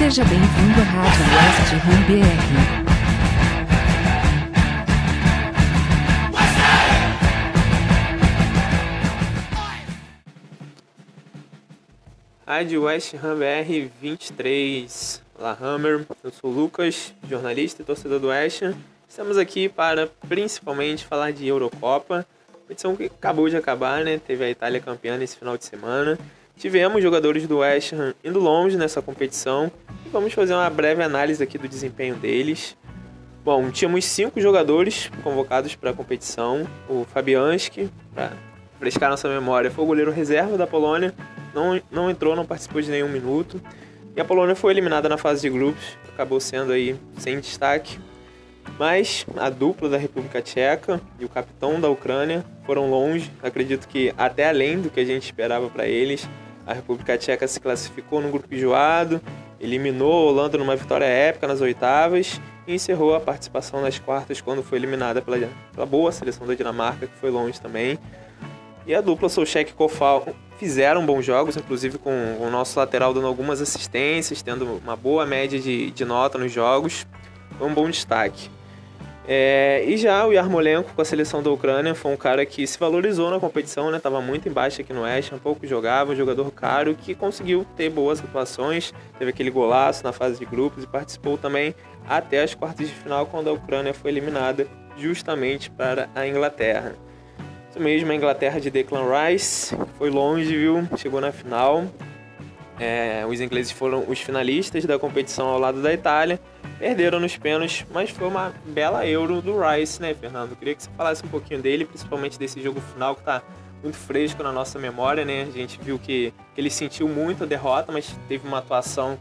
Seja bem-vindo à Rádio West Ham BR. Rádio West Ham BR 23. Olá, Hammer. Eu sou o Lucas, jornalista e torcedor do West Ham. Estamos aqui para principalmente falar de Eurocopa. Competição que acabou de acabar, né? Teve a Itália campeã nesse final de semana. Tivemos jogadores do West Ham indo longe nessa competição e vamos fazer uma breve análise aqui do desempenho deles. Bom, tínhamos cinco jogadores convocados para a competição. O Fabianski, para frescar nossa memória, foi o goleiro reserva da Polônia, não, não entrou, não participou de nenhum minuto. E a Polônia foi eliminada na fase de grupos, acabou sendo aí sem destaque. Mas a dupla da República Tcheca e o capitão da Ucrânia foram longe, acredito que até além do que a gente esperava para eles. A República Tcheca se classificou no grupo enjoado, eliminou a Holanda numa vitória épica nas oitavas e encerrou a participação nas quartas quando foi eliminada pela, pela boa seleção da Dinamarca, que foi longe também. E a dupla Solcheck e Kofal fizeram bons jogos, inclusive com o nosso lateral dando algumas assistências, tendo uma boa média de, de nota nos jogos. Foi um bom destaque. É, e já o Yarmolenko com a seleção da Ucrânia foi um cara que se valorizou na competição, né? Tava muito embaixo aqui no Oeste, um pouco jogava, um jogador caro que conseguiu ter boas atuações, teve aquele golaço na fase de grupos e participou também até as quartas de final quando a Ucrânia foi eliminada justamente para a Inglaterra. Isso mesmo, a Inglaterra de Declan Rice foi longe, viu? Chegou na final. É, os ingleses foram os finalistas da competição ao lado da Itália. Perderam nos pênaltis, mas foi uma bela Euro do Rice, né, Fernando? queria que você falasse um pouquinho dele, principalmente desse jogo final que está muito fresco na nossa memória, né? A gente viu que, que ele sentiu muito a derrota, mas teve uma atuação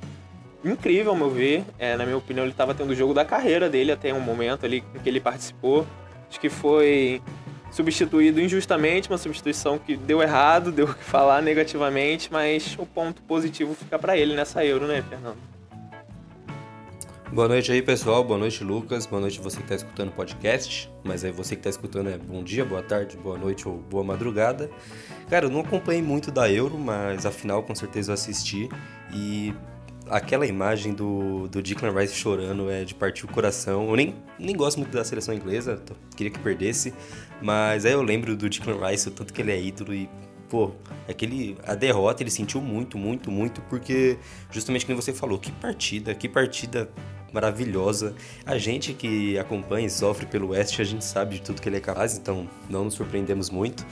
incrível, ao meu ver. É, na minha opinião, ele estava tendo o jogo da carreira dele até um momento ali em que ele participou. Acho que foi substituído injustamente, uma substituição que deu errado, deu o que falar negativamente, mas o ponto positivo fica para ele nessa Euro, né, Fernando? Boa noite aí, pessoal. Boa noite, Lucas. Boa noite você que está escutando o podcast. Mas aí você que está escutando é bom dia, boa tarde, boa noite ou boa madrugada. Cara, eu não acompanhei muito da Euro, mas afinal com certeza eu assisti e aquela imagem do, do Declan Rice chorando é de partir o coração. Eu nem, nem gosto muito da seleção inglesa, queria que perdesse, mas aí eu lembro do Declan Rice, o tanto que ele é ídolo e, pô, aquele, a derrota ele sentiu muito, muito, muito, porque justamente como você falou, que partida, que partida maravilhosa. A gente que acompanha e sofre pelo West, a gente sabe de tudo que ele é capaz, então não nos surpreendemos muito.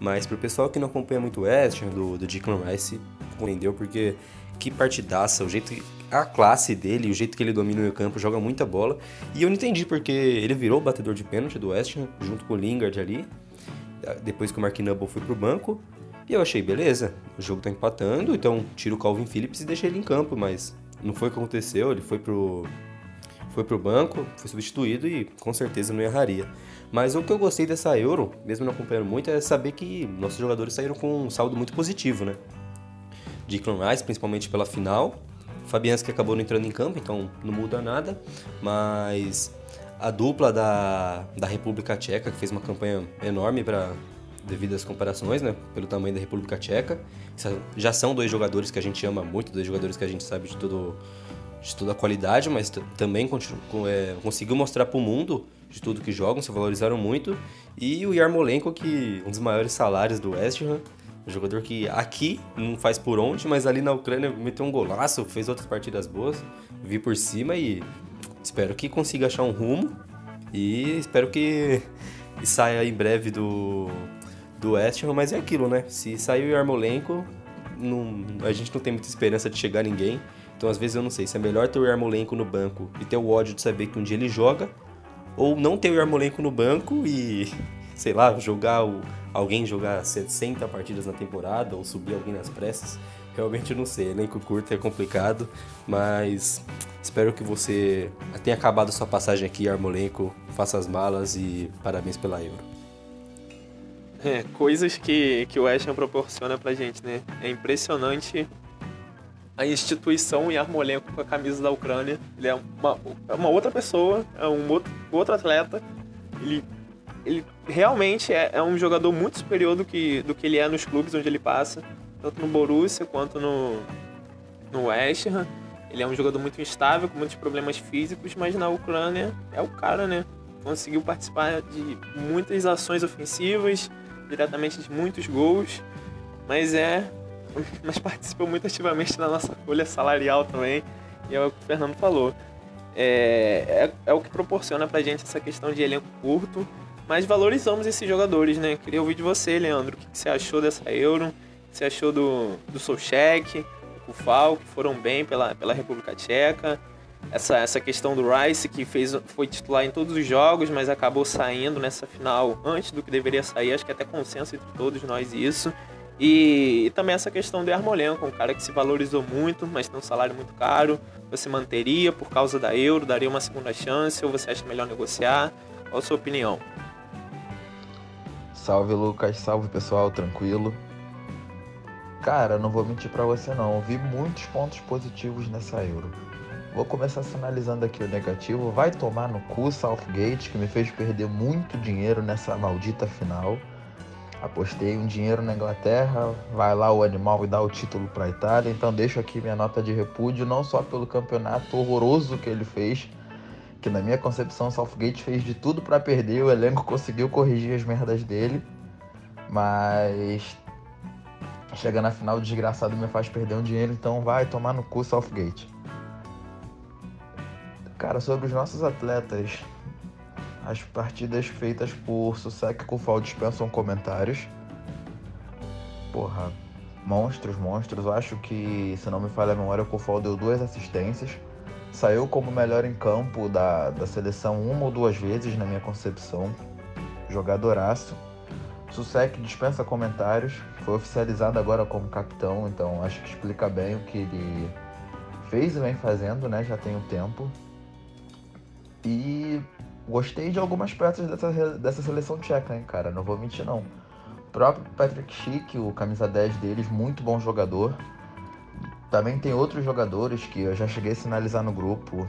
Mas pro pessoal que não acompanha muito o West, do, do Declan Rice, compreendeu porque que partidaça, o jeito a classe dele, o jeito que ele domina o campo, joga muita bola. E eu não entendi porque ele virou o batedor de pênalti do West junto com o Lingard ali, depois que o Mark Noble foi pro banco. E eu achei, beleza, o jogo tá empatando, então tira o Calvin Phillips e deixa ele em campo, mas não foi o que aconteceu, ele foi pro foi pro banco, foi substituído e com certeza não erraria. Mas o que eu gostei dessa Euro, mesmo não acompanhando muito, é saber que nossos jogadores saíram com um saldo muito positivo, né? Declan Rice, principalmente pela final. Fabianski acabou não entrando em campo, então não muda nada. Mas a dupla da, da República Tcheca, que fez uma campanha enorme para devido às comparações, né, pelo tamanho da República Tcheca. Já são dois jogadores que a gente ama muito, dois jogadores que a gente sabe de, todo, de toda a qualidade, mas também é, conseguiu mostrar para o mundo de tudo que jogam, se valorizaram muito. E o Yarmolenko, que um dos maiores salários do West Ham, um jogador que aqui não faz por onde, mas ali na Ucrânia meteu um golaço, fez outras partidas boas. Vi por cima e espero que consiga achar um rumo. E espero que saia em breve do, do West Ham, mas é aquilo, né? Se sair o Yarmolenko, não, a gente não tem muita esperança de chegar ninguém. Então, às vezes, eu não sei se é melhor ter o Yarmolenko no banco e ter o ódio de saber que um dia ele joga, ou não ter o Yarmolenko no banco e, sei lá, jogar o, alguém jogar 60 partidas na temporada ou subir alguém nas pressas. Realmente eu não sei, elenco curto é complicado, mas espero que você tenha acabado sua passagem aqui, Armolenco, faça as malas e parabéns pela Euro. É, coisas que, que o Ham proporciona pra gente, né? É impressionante a instituição Yarmolenko com a camisa da Ucrânia. Ele é uma, é uma outra pessoa, é um outro, outro atleta. Ele ele realmente é, é, um jogador muito superior do que, do que ele é nos clubes onde ele passa, tanto no Borussia quanto no, no West Ham. Ele é um jogador muito instável, com muitos problemas físicos, mas na Ucrânia é o cara, né? Conseguiu participar de muitas ações ofensivas, diretamente de muitos gols, mas é. Mas participou muito ativamente da nossa folha salarial também, e é o que o Fernando falou. É, é, é o que proporciona pra gente essa questão de elenco curto, mas valorizamos esses jogadores, né? Queria ouvir de você, Leandro, o que você achou dessa Euro, o que você achou do, do Solchek, do Kufal, que foram bem pela, pela República Tcheca, essa, essa questão do Rice, que fez, foi titular em todos os jogos, mas acabou saindo nessa final antes do que deveria sair, acho que até consenso entre todos nós isso. E, e também essa questão do Yarmolenko, um cara que se valorizou muito, mas tem um salário muito caro. Você manteria por causa da Euro, daria uma segunda chance, ou você acha melhor negociar? Qual a sua opinião? Salve Lucas, salve pessoal, tranquilo. Cara, não vou mentir para você não, vi muitos pontos positivos nessa Euro. Vou começar sinalizando aqui o negativo. Vai tomar no cu Southgate, que me fez perder muito dinheiro nessa maldita final. Apostei um dinheiro na Inglaterra, vai lá o animal e dá o título para a Itália. Então deixo aqui minha nota de repúdio, não só pelo campeonato horroroso que ele fez, que na minha concepção Southgate fez de tudo para perder, o elenco conseguiu corrigir as merdas dele, mas chega na final desgraçado me faz perder um dinheiro, então vai tomar no cu Southgate. Cara, sobre os nossos atletas, as partidas feitas por Susek Kufal dispensam comentários. Porra, monstros, monstros. Acho que, se não me falha a memória, o Kufal deu duas assistências. Saiu como melhor em campo da, da seleção uma ou duas vezes, na minha concepção. Jogadoraço. Susek dispensa comentários. Foi oficializado agora como capitão, então acho que explica bem o que ele fez e vem fazendo, né? Já tem um tempo. E gostei de algumas peças dessa, dessa seleção tcheca, hein, cara. Não vou mentir, não. O próprio Patrick Schick, o camisa 10 deles, muito bom jogador. Também tem outros jogadores que eu já cheguei a sinalizar no grupo,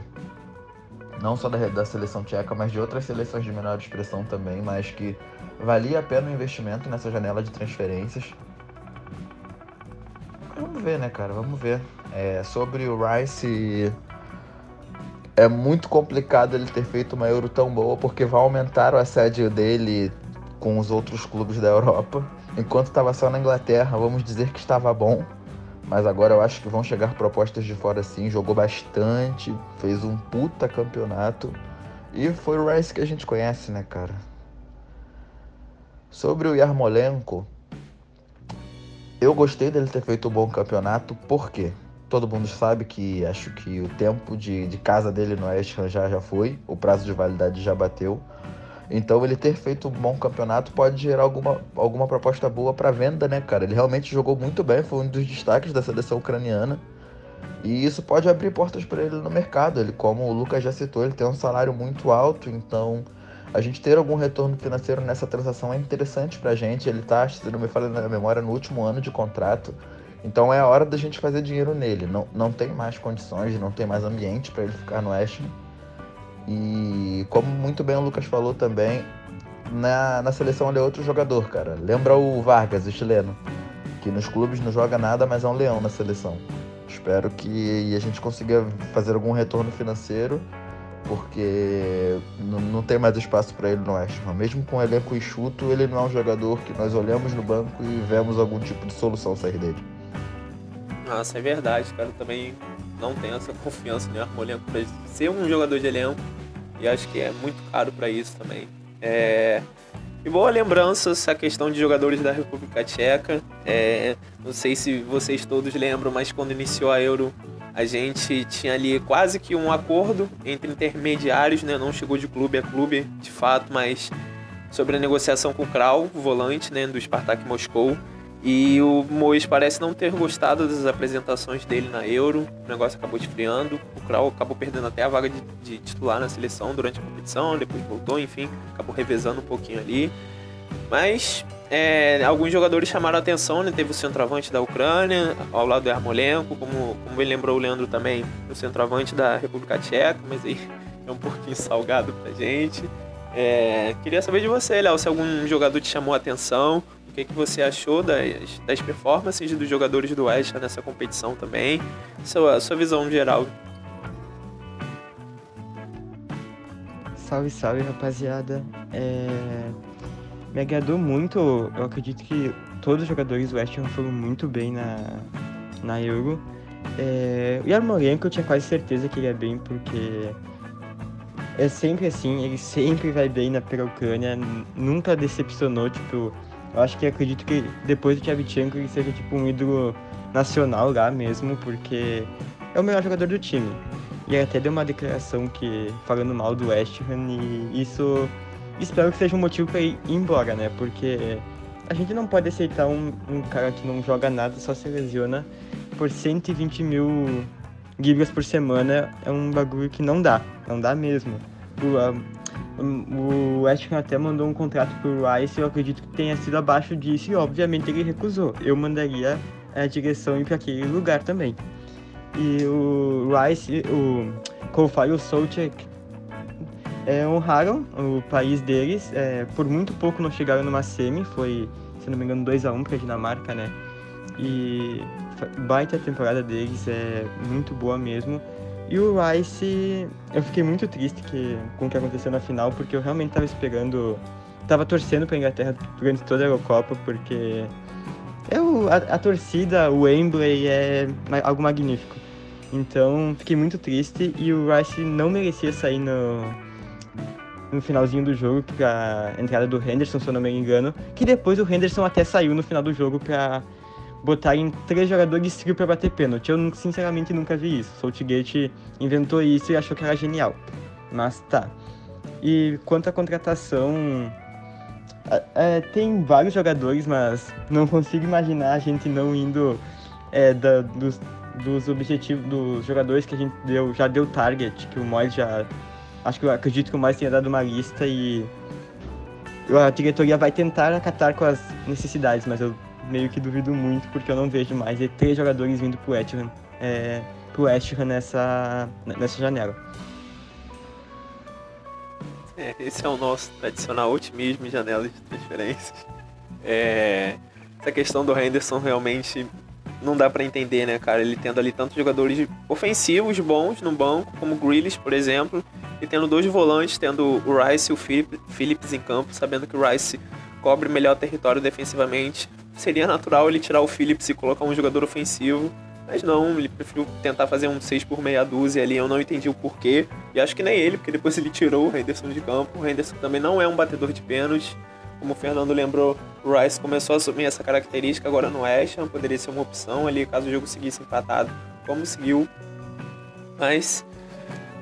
não só da, da seleção tcheca, mas de outras seleções de menor expressão também, mas que valia a pena o investimento nessa janela de transferências. Vamos ver, né, cara? Vamos ver. É, sobre o Rice é muito complicado ele ter feito uma Euro tão boa, porque vai aumentar o assédio dele com os outros clubes da Europa. Enquanto estava só na Inglaterra, vamos dizer que estava bom. Mas agora eu acho que vão chegar propostas de fora sim. Jogou bastante, fez um puta campeonato. E foi o Rice que a gente conhece, né, cara? Sobre o Yarmolenko, eu gostei dele ter feito um bom campeonato, por quê? Todo mundo sabe que acho que o tempo de, de casa dele no Ham já, foi, o prazo de validade já bateu. Então ele ter feito um bom campeonato pode gerar alguma, alguma proposta boa para venda, né, cara? Ele realmente jogou muito bem, foi um dos destaques da seleção ucraniana. E isso pode abrir portas para ele no mercado. Ele, como o Lucas já citou, ele tem um salário muito alto, então a gente ter algum retorno financeiro nessa transação é interessante pra gente. Ele tá, se não me falha na memória, no último ano de contrato. Então é a hora da gente fazer dinheiro nele. Não, não tem mais condições, não tem mais ambiente para ele ficar no West E como muito bem o Lucas falou também, na, na seleção ele é outro jogador, cara. Lembra o Vargas, o chileno, que nos clubes não joga nada, mas é um leão na seleção. Espero que a gente consiga fazer algum retorno financeiro, porque não, não tem mais espaço para ele no West. Mesmo com o elenco enxuto, ele não é um jogador que nós olhamos no banco e vemos algum tipo de solução sair dele. Nossa, é verdade, cara. Eu também não tenho essa confiança no Armolenko pra ser um jogador de elenco. E acho que é muito caro para isso também. É... E boa lembrança essa questão de jogadores da República Tcheca. É... Não sei se vocês todos lembram, mas quando iniciou a Euro, a gente tinha ali quase que um acordo entre intermediários, né? Não chegou de clube a clube, de fato, mas sobre a negociação com o Kral, volante né, do Spartak Moscou. E o Mois parece não ter gostado das apresentações dele na Euro. O negócio acabou esfriando. O Krau acabou perdendo até a vaga de, de, titular na seleção durante a competição. Depois voltou, enfim, acabou revezando um pouquinho ali. Mas é, alguns jogadores chamaram a atenção, né? Teve o centroavante da Ucrânia, ao lado do Armolenko, como, como ele lembrou o Leandro também, o centroavante da República Tcheca, mas aí é um pouquinho salgado pra gente. É, queria saber de você, Léo, se algum jogador te chamou a atenção, que, que você achou das, das performances dos jogadores do West nessa competição também, sua, sua visão geral. Salve, salve, rapaziada. É... Me agradou muito, eu acredito que todos os jogadores do West foram muito bem na, na Euro. É... O Yarmolenko eu tinha quase certeza que ele ia bem, porque é sempre assim, ele sempre vai bem na pela-Ucrânia, nunca decepcionou, tipo, eu acho que acredito que depois do Tchevchenko ele seja tipo um ídolo nacional lá mesmo, porque é o melhor jogador do time. E até deu uma declaração que falando mal do West Ham e isso espero que seja um motivo para ir embora, né? Porque a gente não pode aceitar um, um cara que não joga nada, só se lesiona por 120 mil libras por semana é um bagulho que não dá, não dá mesmo. O, o West Ham até mandou um contrato pro Rice, eu acredito que tenha sido abaixo disso e obviamente ele recusou. Eu mandaria a direção ir para aquele lugar também. E o Rice, o Kofai e o Solchek é, honraram o país deles. É, por muito pouco não chegaram numa semi, foi, se não me engano, 2x1 para a Dinamarca, né? E baita temporada deles, é muito boa mesmo. E o Rice, eu fiquei muito triste que, com o que aconteceu na final, porque eu realmente estava esperando, estava torcendo para a Inglaterra durante toda a Eurocopa, porque é o, a, a, torcida, o Wembley é algo magnífico. Então, fiquei muito triste e o Rice não merecia sair no, no finalzinho do jogo para entrada do Henderson, se eu não me engano, que depois o Henderson até saiu no final do jogo para botarem três jogadores trio para bater pênalti. Eu sinceramente nunca vi isso. Saltgate inventou isso e achou que era genial. Mas tá. E quanto à contratação, é, tem vários jogadores, mas não consigo imaginar a gente não indo é, da, dos, dos objetivos dos jogadores que a gente deu, já deu target, que o Mois já. Acho que eu acredito que o Mois tenha dado uma lista e a diretoria vai tentar acatar com as necessidades, mas eu meio que duvido muito, porque eu não vejo mais três jogadores vindo pro West Ham, é, pro West Ham nessa, nessa janela. É, esse é o nosso tradicional otimismo em janelas de transferências. É, essa questão do Henderson realmente não dá para entender, né, cara? Ele tendo ali tantos jogadores ofensivos bons no banco, como o Grealish, por exemplo, e tendo dois volantes, tendo o Rice e o Phillips em campo, sabendo que o Rice cobre melhor território defensivamente, seria natural ele tirar o Phillips e colocar um jogador ofensivo. Mas não, ele preferiu tentar fazer um 6 por meia dúzia ali, eu não entendi o porquê. E acho que nem ele, porque depois ele tirou o Henderson de campo. O Henderson também não é um batedor de pênalti. Como o Fernando lembrou, o Rice começou a assumir essa característica agora no West Ham. Poderia ser uma opção ali, caso o jogo seguisse empatado, como seguiu. Mas,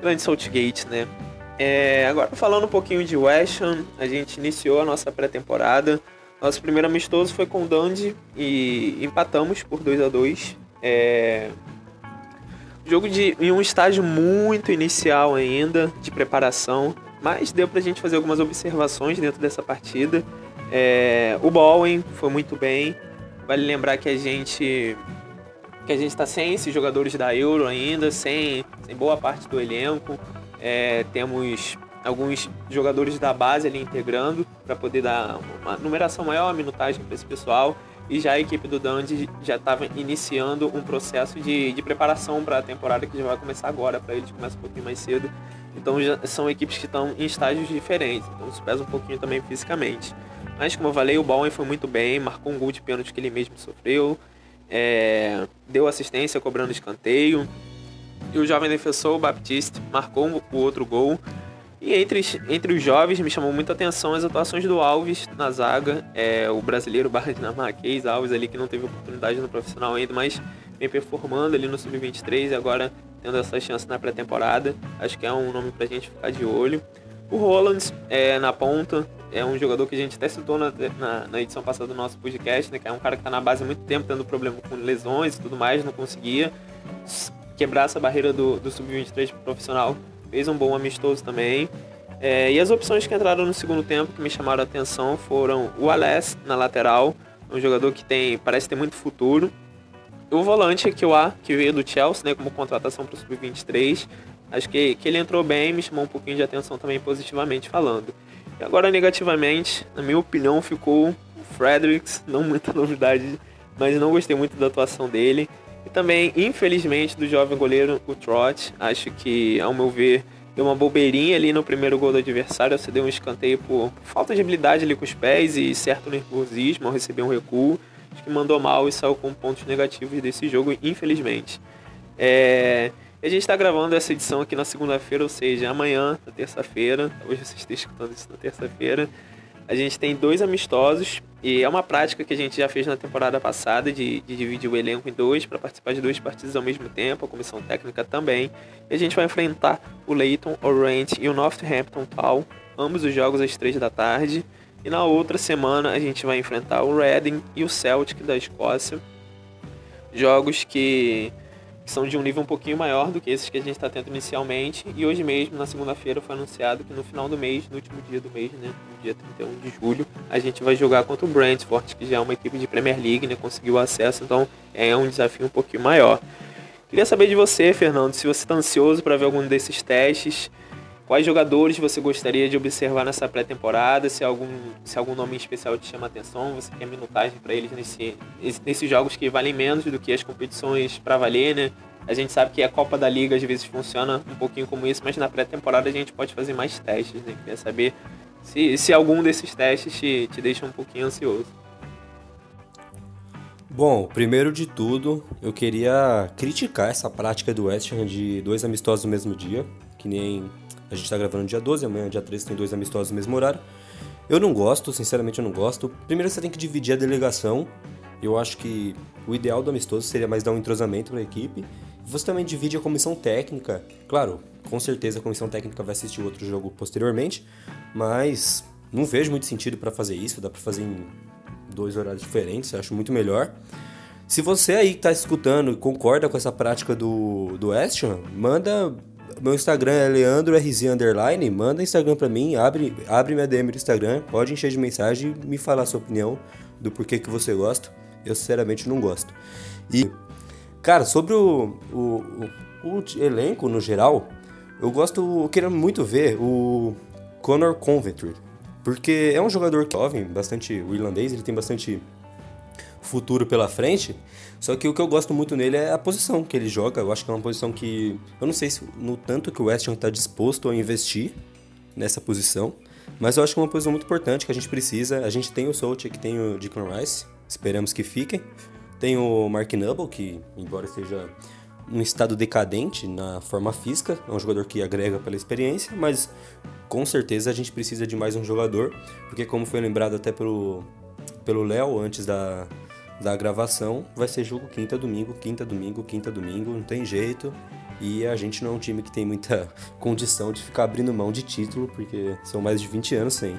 grande Saltgate, né? É, agora falando um pouquinho de West Ham, a gente iniciou a nossa pré-temporada. Nosso primeiro amistoso foi com o Dundee e empatamos por 2 a 2 é... Jogo de, em um estágio muito inicial ainda, de preparação, mas deu pra gente fazer algumas observações dentro dessa partida. É... O Bowen foi muito bem. Vale lembrar que a gente que a gente está sem esses jogadores da Euro ainda, sem, sem boa parte do elenco. É, temos alguns jogadores da base ali integrando para poder dar uma numeração maior, minutagem para esse pessoal. E já a equipe do Dundee já estava iniciando um processo de, de preparação para a temporada que já vai começar agora, para eles começa um pouquinho mais cedo. Então já são equipes que estão em estágios diferentes, então isso pesa um pouquinho também fisicamente. Mas como eu falei, o Bowen foi muito bem, marcou um gol de pênalti que ele mesmo sofreu, é, deu assistência cobrando escanteio. E o jovem defensor, Baptiste, marcou o outro gol. E entre, entre os jovens me chamou muita atenção as atuações do Alves na zaga, é, o brasileiro barra dinamarquês Alves ali que não teve oportunidade no profissional ainda, mas vem performando ali no sub-23 e agora tendo essa chance na pré-temporada. Acho que é um nome pra gente ficar de olho. O Roland é, na ponta, é um jogador que a gente até citou na, na, na, edição passada do nosso podcast, né, que é um cara que está na base há muito tempo, tendo problema com lesões e tudo mais, não conseguia quebrar essa barreira do, do sub-23 profissional fez um bom amistoso também. É, e as opções que entraram no segundo tempo que me chamaram a atenção foram o Aless na lateral, um jogador que tem parece ter muito futuro. O volante aqui, o A, que veio do Chelsea, né, como contratação para o Sub-23. Acho que, que ele entrou bem, me chamou um pouquinho de atenção também positivamente falando. E agora negativamente, na minha opinião, ficou Fredericks, não muita novidade, mas não gostei muito da atuação dele. E também, infelizmente, do jovem goleiro, o Trot. Acho que, ao meu ver, deu uma bobeirinha ali no primeiro gol do adversário. Você deu um escanteio por falta de habilidade ali com os pés e certo nervosismo ao receber um recuo. Acho que mandou mal e saiu com pontos negativos desse jogo, infelizmente. É... A gente está gravando essa edição aqui na segunda-feira, ou seja, amanhã, na terça-feira. Hoje você está escutando isso na terça-feira. A gente tem dois amistosos e é uma prática que a gente já fez na temporada passada de, de dividir o elenco em dois para participar de dois partidos ao mesmo tempo, a comissão técnica também. E a gente vai enfrentar o Leighton Orient e o Northampton Town, ambos os jogos às três da tarde. E na outra semana a gente vai enfrentar o Reading e o Celtic da Escócia. Jogos que que são de um nível um pouquinho maior do que esses que a gente está tendo inicialmente. E hoje mesmo, na segunda-feira, foi anunciado que no final do mês, no último dia do mês, né, no dia 31 de julho, a gente vai jogar contra o Brentford, que já é uma equipe de Premier League, né, conseguiu acesso, então é um desafio um pouquinho maior. Queria saber de você, Fernando, se você está ansioso para ver algum desses testes, Quais jogadores você gostaria de observar nessa pré-temporada? Se algum, se algum nome especial te chama a atenção, você quer minutagem para eles nesse, nesses jogos que valem menos do que as competições para valer, né? A gente sabe que a Copa da Liga às vezes funciona um pouquinho como isso, mas na pré-temporada a gente pode fazer mais testes, né? Queria saber se, se algum desses testes te, te deixa um pouquinho ansioso. Bom, primeiro de tudo, eu queria criticar essa prática do West Ham de dois amistosos no mesmo dia, que nem a gente tá gravando dia 12, amanhã, dia 13, tem dois amistosos no mesmo horário. Eu não gosto, sinceramente eu não gosto. Primeiro você tem que dividir a delegação. Eu acho que o ideal do amistoso seria mais dar um entrosamento para a equipe. Você também divide a comissão técnica. Claro, com certeza a comissão técnica vai assistir outro jogo posteriormente, mas não vejo muito sentido para fazer isso. Dá para fazer em dois horários diferentes, acho muito melhor. Se você aí que tá escutando e concorda com essa prática do, do Ham, manda meu Instagram é leandrorz underline. Manda Instagram pra mim, abre, abre minha DM do Instagram, pode encher de mensagem e me falar a sua opinião do porquê que você gosta. Eu sinceramente não gosto. E, cara, sobre o, o, o, o elenco no geral, eu gosto, eu queria muito ver o Conor Coventry. Porque é um jogador jovem, bastante irlandês, ele tem bastante futuro pela frente. Só que o que eu gosto muito nele é a posição que ele joga. Eu acho que é uma posição que. Eu não sei se no tanto que o West Ham está disposto a investir nessa posição. Mas eu acho que é uma posição muito importante que a gente precisa. A gente tem o Soltic, tem o Declan Rice. Esperamos que fiquem. Tem o Mark Noble, que, embora esteja um estado decadente na forma física, é um jogador que agrega pela experiência, mas com certeza a gente precisa de mais um jogador, porque como foi lembrado até pelo pelo Léo antes da, da gravação, vai ser jogo quinta, domingo, quinta, domingo, quinta, domingo, não tem jeito. E a gente não é um time que tem muita condição de ficar abrindo mão de título, porque são mais de 20 anos sem.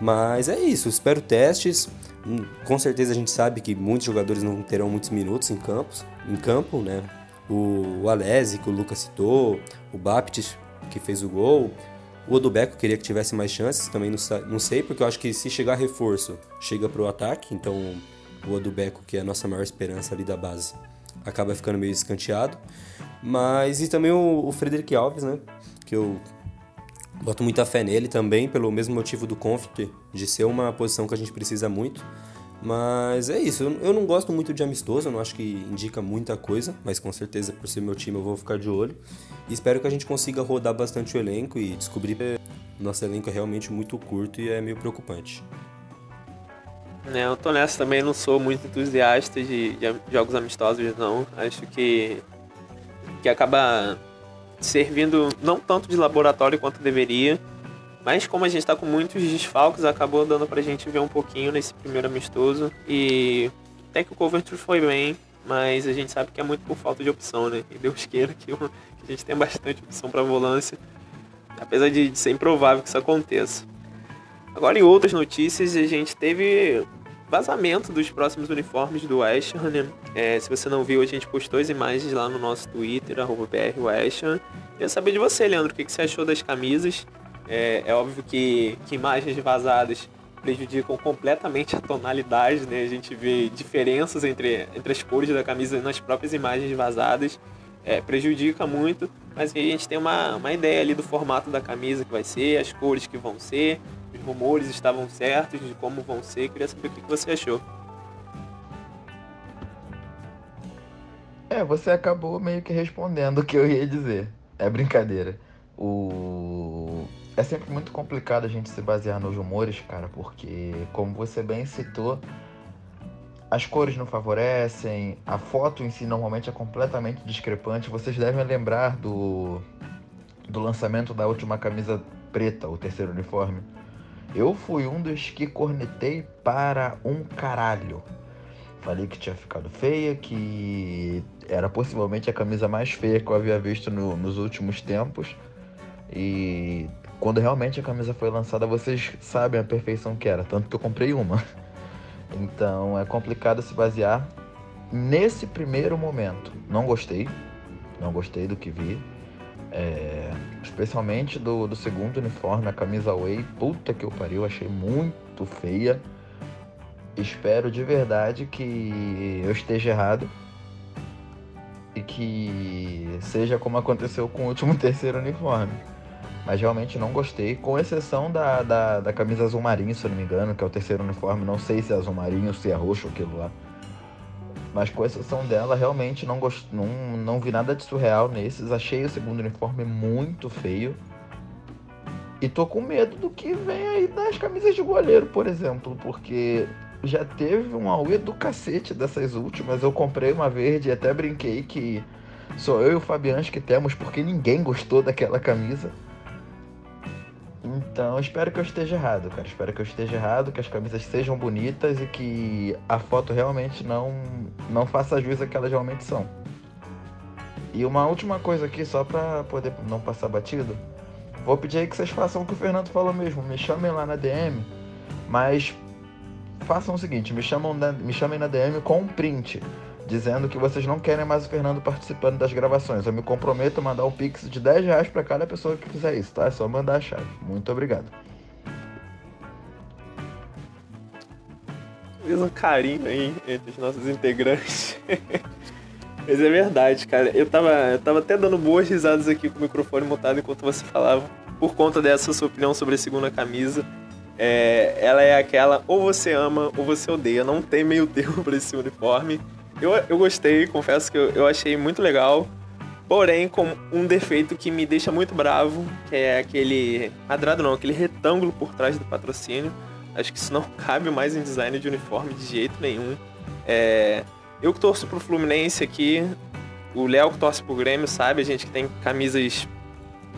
Mas é isso, espero testes. Hum, com certeza a gente sabe que muitos jogadores não terão muitos minutos em campos, em campo, né? O Alesi, que o Lucas citou, o Baptist, que fez o gol, o Odubeco queria que tivesse mais chances, também não, sei, porque eu acho que se chegar reforço, chega para o ataque, então o Odubeco, que é a nossa maior esperança ali da base, acaba ficando meio escanteado. Mas e também o, o Frederic Alves, né? Que eu boto muita fé nele também, pelo mesmo motivo do Confit, de ser uma posição que a gente precisa muito. Mas é isso, eu não gosto muito de amistoso, eu não acho que indica muita coisa, mas com certeza por ser meu time eu vou ficar de olho. E espero que a gente consiga rodar bastante o elenco e descobrir que nosso elenco é realmente muito curto e é meio preocupante. É, eu tô nessa também, não sou muito entusiasta de, de jogos amistosos, não. Acho que, que acaba servindo não tanto de laboratório quanto deveria. Mas como a gente está com muitos desfalques, acabou dando pra gente ver um pouquinho nesse primeiro amistoso. E até que o Coventry foi bem, mas a gente sabe que é muito por falta de opção, né? E Deus queira que, que a gente tenha bastante opção para volância, apesar de, de ser improvável que isso aconteça. Agora, em outras notícias, a gente teve vazamento dos próximos uniformes do West Ham, né? É, se você não viu, a gente postou as imagens lá no nosso Twitter, arroba BRWestham. Queria saber de você, Leandro, o que, que você achou das camisas. É, é óbvio que, que imagens vazadas prejudicam completamente a tonalidade, né? A gente vê diferenças entre, entre as cores da camisa nas próprias imagens vazadas. É, prejudica muito, mas a gente tem uma, uma ideia ali do formato da camisa que vai ser, as cores que vão ser, os rumores estavam certos de como vão ser. Queria saber o que você achou. É, você acabou meio que respondendo o que eu ia dizer. É brincadeira. O... É sempre muito complicado a gente se basear nos rumores, cara, porque, como você bem citou, as cores não favorecem, a foto em si normalmente é completamente discrepante. Vocês devem lembrar do, do lançamento da última camisa preta, o terceiro uniforme. Eu fui um dos que cornetei para um caralho. Falei que tinha ficado feia, que era possivelmente a camisa mais feia que eu havia visto no, nos últimos tempos. E quando realmente a camisa foi lançada, vocês sabem a perfeição que era, tanto que eu comprei uma. Então é complicado se basear nesse primeiro momento. Não gostei, não gostei do que vi. É, especialmente do, do segundo uniforme, a camisa Way. Puta que eu pariu, achei muito feia. Espero de verdade que eu esteja errado e que seja como aconteceu com o último terceiro uniforme. Mas realmente não gostei, com exceção da, da, da, camisa azul marinho, se eu não me engano, que é o terceiro uniforme. Não sei se é azul marinho, se é roxo aquilo lá. Mas com exceção dela, realmente não, gost... não, não vi nada de surreal nesses. Achei o segundo uniforme muito feio. E tô com medo do que vem aí das camisas de goleiro, por exemplo, porque já teve um auê do cacete dessas últimas. Eu comprei uma verde e até brinquei que sou eu e o Fabianski que temos, porque ninguém gostou daquela camisa. Então, espero que eu esteja errado, cara. Espero que eu esteja errado, que as camisas sejam bonitas e que a foto realmente não, não faça juízo a que elas realmente são. E uma última coisa aqui, só pra poder não passar batido. Vou pedir aí que vocês façam o que o Fernando falou mesmo. Me chamem lá na DM, mas façam o seguinte: me, chamam na, me chamem na DM com um print dizendo que vocês não querem mais o Fernando participando das gravações. Eu me comprometo a mandar um pix de 10 reais para cada pessoa que fizer isso, tá? É só mandar a chave. Muito obrigado. Um carinho aí entre os nossos integrantes. Mas é verdade, cara. Eu tava, eu tava até dando boas risadas aqui com o microfone mutado enquanto você falava, por conta dessa sua opinião sobre a segunda camisa. É, ela é aquela, ou você ama ou você odeia, não tem meio termo para esse uniforme. Eu, eu gostei, confesso que eu, eu achei muito legal. Porém, com um defeito que me deixa muito bravo, que é aquele quadrado não, aquele retângulo por trás do patrocínio. Acho que isso não cabe mais em design de uniforme de jeito nenhum. É, eu que torço pro Fluminense aqui, o Léo que torce pro Grêmio sabe, a gente que tem camisas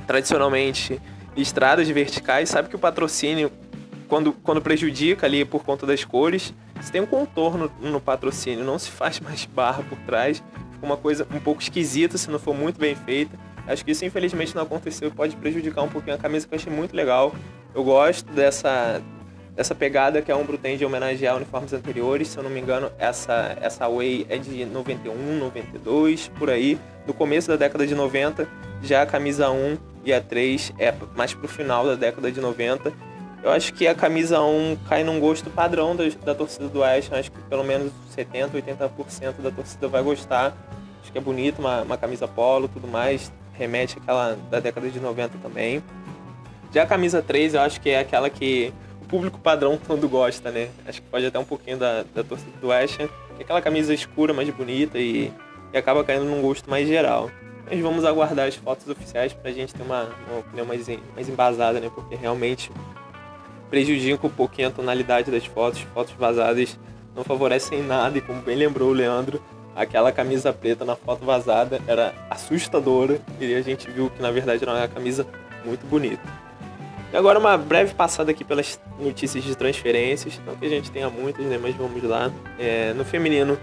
tradicionalmente listradas verticais, sabe que o patrocínio, quando, quando prejudica ali por conta das cores, se tem um contorno no patrocínio, não se faz mais barra por trás, fica uma coisa um pouco esquisita se não for muito bem feita. Acho que isso infelizmente não aconteceu e pode prejudicar um pouquinho a camisa que eu achei muito legal. Eu gosto dessa, dessa pegada que a Umbro tem de homenagear uniformes anteriores. Se eu não me engano, essa, essa Way é de 91, 92, por aí. Do começo da década de 90, já a camisa 1 e a 3 é mais pro final da década de 90. Eu acho que a camisa 1 cai num gosto padrão da, da torcida do West. Acho que pelo menos 70%, 80% da torcida vai gostar. Acho que é bonito, uma, uma camisa polo tudo mais. Remete àquela da década de 90 também. Já a camisa 3, eu acho que é aquela que o público padrão todo gosta, né? Acho que pode até um pouquinho da, da torcida do West. É aquela camisa escura, mais bonita e, e acaba caindo num gosto mais geral. Mas vamos aguardar as fotos oficiais pra gente ter uma, uma opinião mais, mais embasada, né? Porque realmente prejudica um pouquinho a tonalidade das fotos. Fotos vazadas não favorecem nada e como bem lembrou o Leandro, aquela camisa preta na foto vazada era assustadora e a gente viu que na verdade era uma camisa muito bonita. E agora uma breve passada aqui pelas notícias de transferências, não que a gente tenha muitas, né, mas vamos lá. É, no feminino,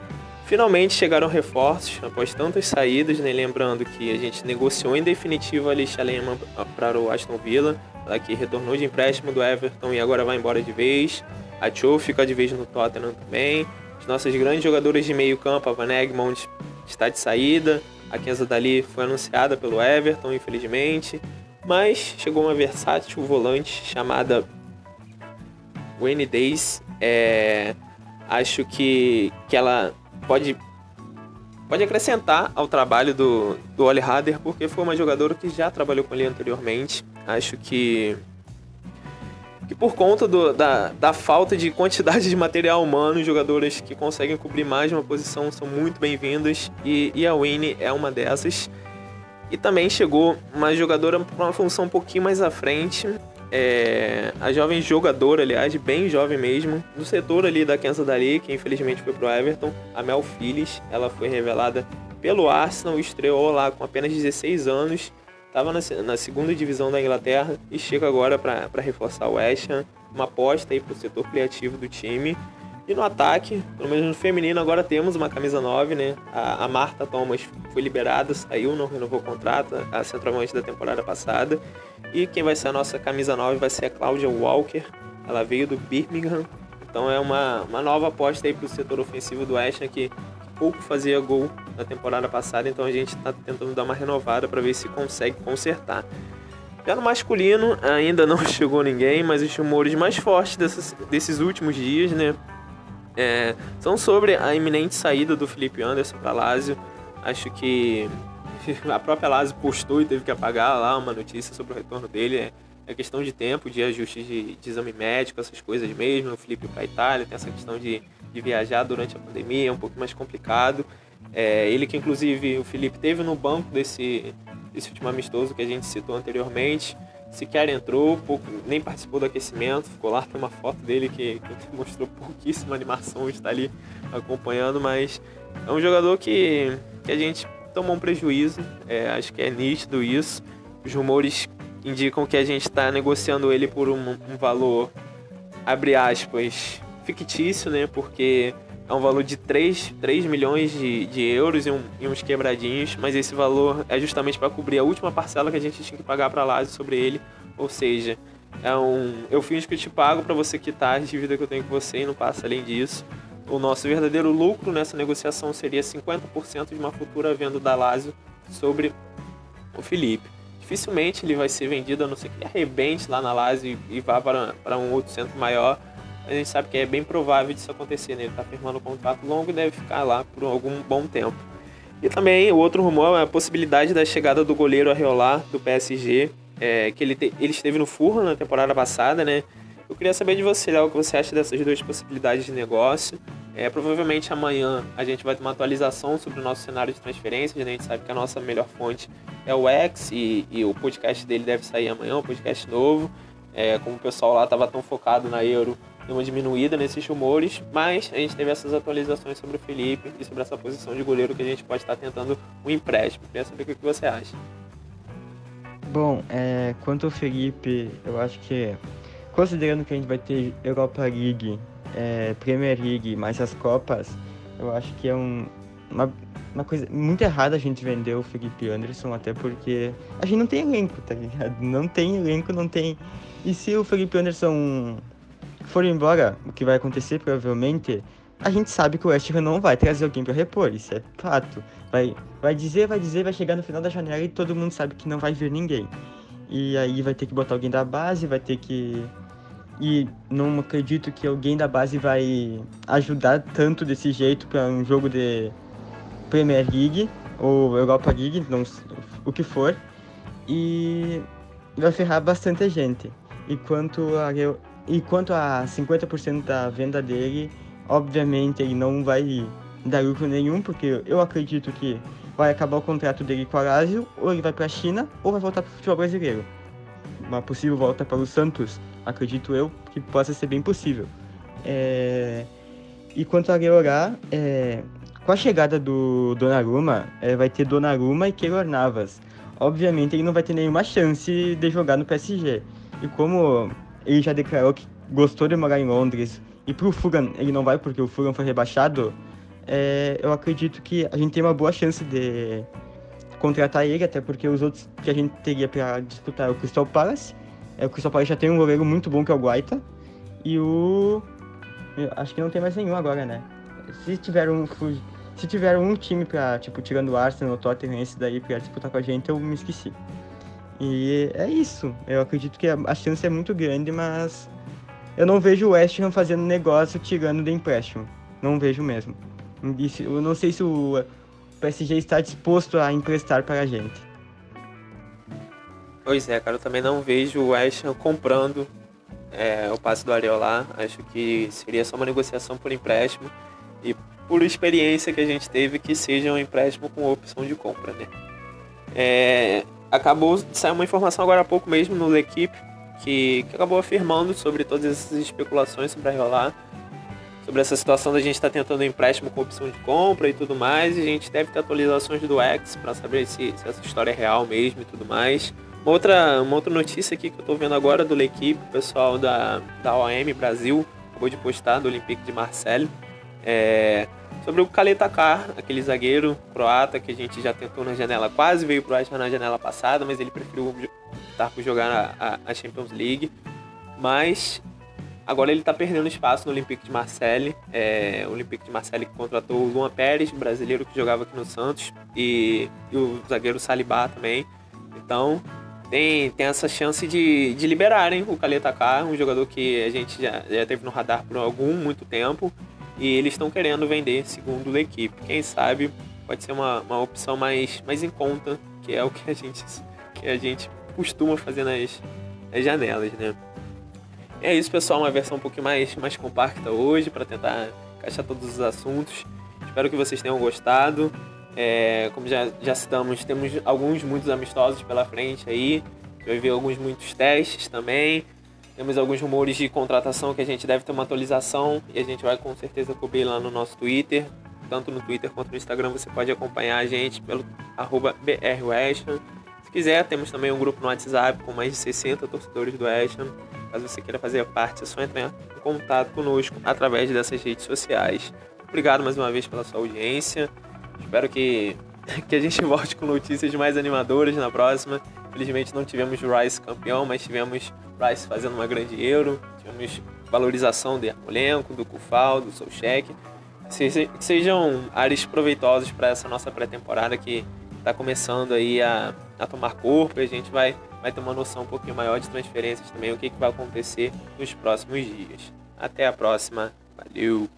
finalmente chegaram reforços após tantas saídas, né, lembrando que a gente negociou em definitivo a Alicia Lehmann para o Aston Villa, ela que retornou de empréstimo do Everton e agora vai embora de vez. A Cho fica de vez no Tottenham também. As nossas grandes jogadoras de meio campo, a Van Egmond está de saída. A Kenza Dali foi anunciada pelo Everton, infelizmente. Mas chegou uma versátil volante chamada Wayne Days. É, acho que, que ela pode, pode acrescentar ao trabalho do, do Oli Hader, porque foi uma jogadora que já trabalhou com ele anteriormente. Acho que que por conta do, da, da falta de quantidade de material humano, jogadores que conseguem cobrir mais de uma posição são muito bem-vindas e, e a Winnie é uma dessas. E também chegou uma jogadora para uma função um pouquinho mais à frente, é, a jovem jogadora, aliás, bem jovem mesmo, do setor ali da Kansas Dali, que infelizmente foi pro Everton, a Mel Phillips. Ela foi revelada pelo Arsenal, estreou lá com apenas 16 anos, estava na, na, segunda divisão da Inglaterra e chega agora para reforçar o West Ham, uma aposta aí pro setor criativo do time. E no ataque, pelo menos no feminino, agora temos uma camisa 9, né? A, a Marta Thomas foi liberada, saiu, não renovou o contrato, a centroavante da temporada passada. E quem vai ser a nossa camisa 9 vai ser a Cláudia Walker. Ela veio do Birmingham. Então é uma, uma nova aposta aí para o setor ofensivo do West Ham que pouco fazia gol na temporada passada. Então a gente está tentando dar uma renovada para ver se consegue consertar. Já no masculino, ainda não chegou ninguém, mas os rumores mais fortes desses, últimos dias, né? é, são sobre a iminente saída do Felipe Anderson para Lazio. Acho que a própria Lazio postou e teve que apagar lá uma notícia sobre o retorno dele. É, é questão de tempo, de ajuste de, de, exame médico, essas coisas mesmo. O Felipe para a Itália, tem essa questão de, de, viajar durante a pandemia, é um pouco mais complicado. É, ele que inclusive o Felipe teve no banco desse, desse último amistoso que a gente citou anteriormente sequer entrou, pouco, nem participou do aquecimento, ficou lá, tem uma foto dele que, que mostrou pouquíssima animação, está ali acompanhando, mas é um jogador que, que a gente tomou um prejuízo, é, acho que é nítido isso. Os rumores indicam que a gente está negociando ele por um, um valor, abre aspas, fictício, né? Porque é um valor de 3, 3 milhões de, de euros e, um, e uns quebradinhos, mas esse valor é justamente para cobrir a última parcela que a gente tinha que pagar para a Lazio sobre ele, ou seja, é um, eu fiz que eu te pago para você quitar a dívida que eu tenho com você e não passa além disso. O nosso verdadeiro lucro nessa negociação seria 50% de uma futura venda da Lazio sobre o Felipe. Dificilmente ele vai ser vendido, a não ser que ele arrebente lá na Lazio e, vá para, para um outro centro maior a gente sabe que é bem provável disso acontecer, né? Ele está firmando um contrato longo e deve ficar lá por algum bom tempo. E também o outro rumor é a possibilidade da chegada do goleiro Arreolar do PSG, é, que ele, te, ele esteve no Furro na temporada passada, né? Eu queria saber de você, Léo, o que você acha dessas duas possibilidades de negócio. É, provavelmente amanhã a gente vai ter uma atualização sobre o nosso cenário de transferências. Né? A gente sabe que a nossa melhor fonte é o X e, e o podcast dele deve sair amanhã, um podcast novo. É, como o pessoal lá estava tão focado na Euro, deu uma diminuída nesses rumores, mas a gente teve essas atualizações sobre o Felipe e sobre essa posição de goleiro que a gente pode estar tentando um empréstimo. Queria saber o que você acha. Bom, é, quanto ao Felipe, eu acho que, considerando que a gente vai ter Europa League, é, Premier League, mais as Copas, eu acho que é um, uma, uma coisa muito errada a gente vender o Felipe Anderson, até porque a gente não tem elenco, tá ligado? Não tem elenco, não tem. E se o Felipe Anderson for embora, o que vai acontecer provavelmente, a gente sabe que o West Ham não vai trazer alguém para repor, isso é fato. Vai, vai dizer, vai dizer, vai chegar no final da janela e todo mundo sabe que não vai vir ninguém. E aí vai ter que botar alguém da base, vai ter que. E não acredito que alguém da base vai ajudar tanto desse jeito para um jogo de Premier League ou Europa League, não, o que for. E vai ferrar bastante gente. E quanto a e quanto a 50% da venda dele, obviamente ele não vai dar lucro nenhum, porque eu acredito que vai acabar o contrato dele com a Lazio, ou ele vai para a China, ou vai voltar para o futebol brasileiro. Uma possível volta para o Santos, acredito eu, que possa ser bem possível. É... E quanto a Leorá, é... com a chegada do Donnarumma, é, vai ter Donnarumma e Keylor Navas. Obviamente ele não vai ter nenhuma chance de jogar no PSG. E como ele já declarou que gostou de morar em Londres e pro Fulham ele não vai porque o Fulham foi rebaixado, é, eu acredito que a gente tem uma boa chance de contratar ele, até porque os outros que a gente teria para disputar é o Crystal Palace. É, o Crystal Palace já tem um goleiro muito bom que é o Guaita. E o. Acho que não tem mais nenhum agora, né? Se tiver um. Se tiver um time pra, tipo, tirando o Arsenal, o Tottenham, esse daí pra disputar com a gente, eu me esqueci. E é isso. Eu acredito que a chance é muito grande, mas eu não vejo o West Ham fazendo negócio tirando do empréstimo. Não vejo mesmo. Eu não sei se o PSG está disposto a emprestar para a gente. Pois é, cara, eu também não vejo o Ham comprando é, o passe do Ariel lá. Acho que seria só uma negociação por empréstimo e por experiência que a gente teve que seja um empréstimo com opção de compra, né? É, acabou de sair uma informação agora há pouco mesmo no L'Equipe que, que acabou afirmando sobre todas essas especulações sobre a sobre essa situação da gente estar tá tentando um empréstimo com opção de compra e tudo mais, e a gente deve ter atualizações do X para saber se, se, essa história é real mesmo e tudo mais. Uma outra, uma outra notícia aqui que eu estou vendo agora do L'Equipe, o pessoal da, da OM Brasil acabou de postar do Olympique de Marseille, é, sobre o Kaletakar, aquele zagueiro croata que a gente já tentou na janela, quase veio pro West na janela passada, mas ele preferiu estar por jogar a, a, Champions League. Mas agora ele está perdendo espaço no Olympique de Marseille. É, o Olympique de Marseille contratou o Luan Pérez, brasileiro que jogava aqui no Santos, e, e o zagueiro Salibá também. Então tem, tem essa chance de, de liberarem o Kaletakar, um jogador que a gente já, já teve no radar por algum muito tempo e eles estão querendo vender segundo a equipe. Quem sabe pode ser uma, uma opção mais, mais em conta, que é o que a gente, que a gente costuma fazer nas, nas janelas, né? É isso, pessoal, uma versão um pouquinho mais, mais compacta hoje para tentar encaixar todos os assuntos. Espero que vocês tenham gostado. É, como já, já citamos, temos alguns muitos amistosos pela frente aí. Vai ver alguns muitos testes também. Temos alguns rumores de contratação que a gente deve ter uma atualização e a gente vai com certeza cobrir lá no nosso Twitter. Tanto no Twitter quanto no Instagram você pode acompanhar a gente pelo arroba. Se quiser, temos também um grupo no WhatsApp com mais de 60 torcedores do West Ham. Caso você queira fazer parte, é só entrar em contato conosco através dessas redes sociais. Obrigado mais uma vez pela sua audiência. Espero que, que a gente volte com notícias mais animadoras na próxima. Infelizmente não tivemos Rice campeão, mas tivemos Rice fazendo uma grande Euro, tivemos valorização do Yarmolenko, do Kufal, do Solcheck. Que sejam áreas proveitosas para essa nossa pré-temporada que está começando aí a, a tomar corpo e a gente vai, vai ter uma noção um pouquinho maior de transferências também, o que, que vai acontecer nos próximos dias. Até a próxima, valeu!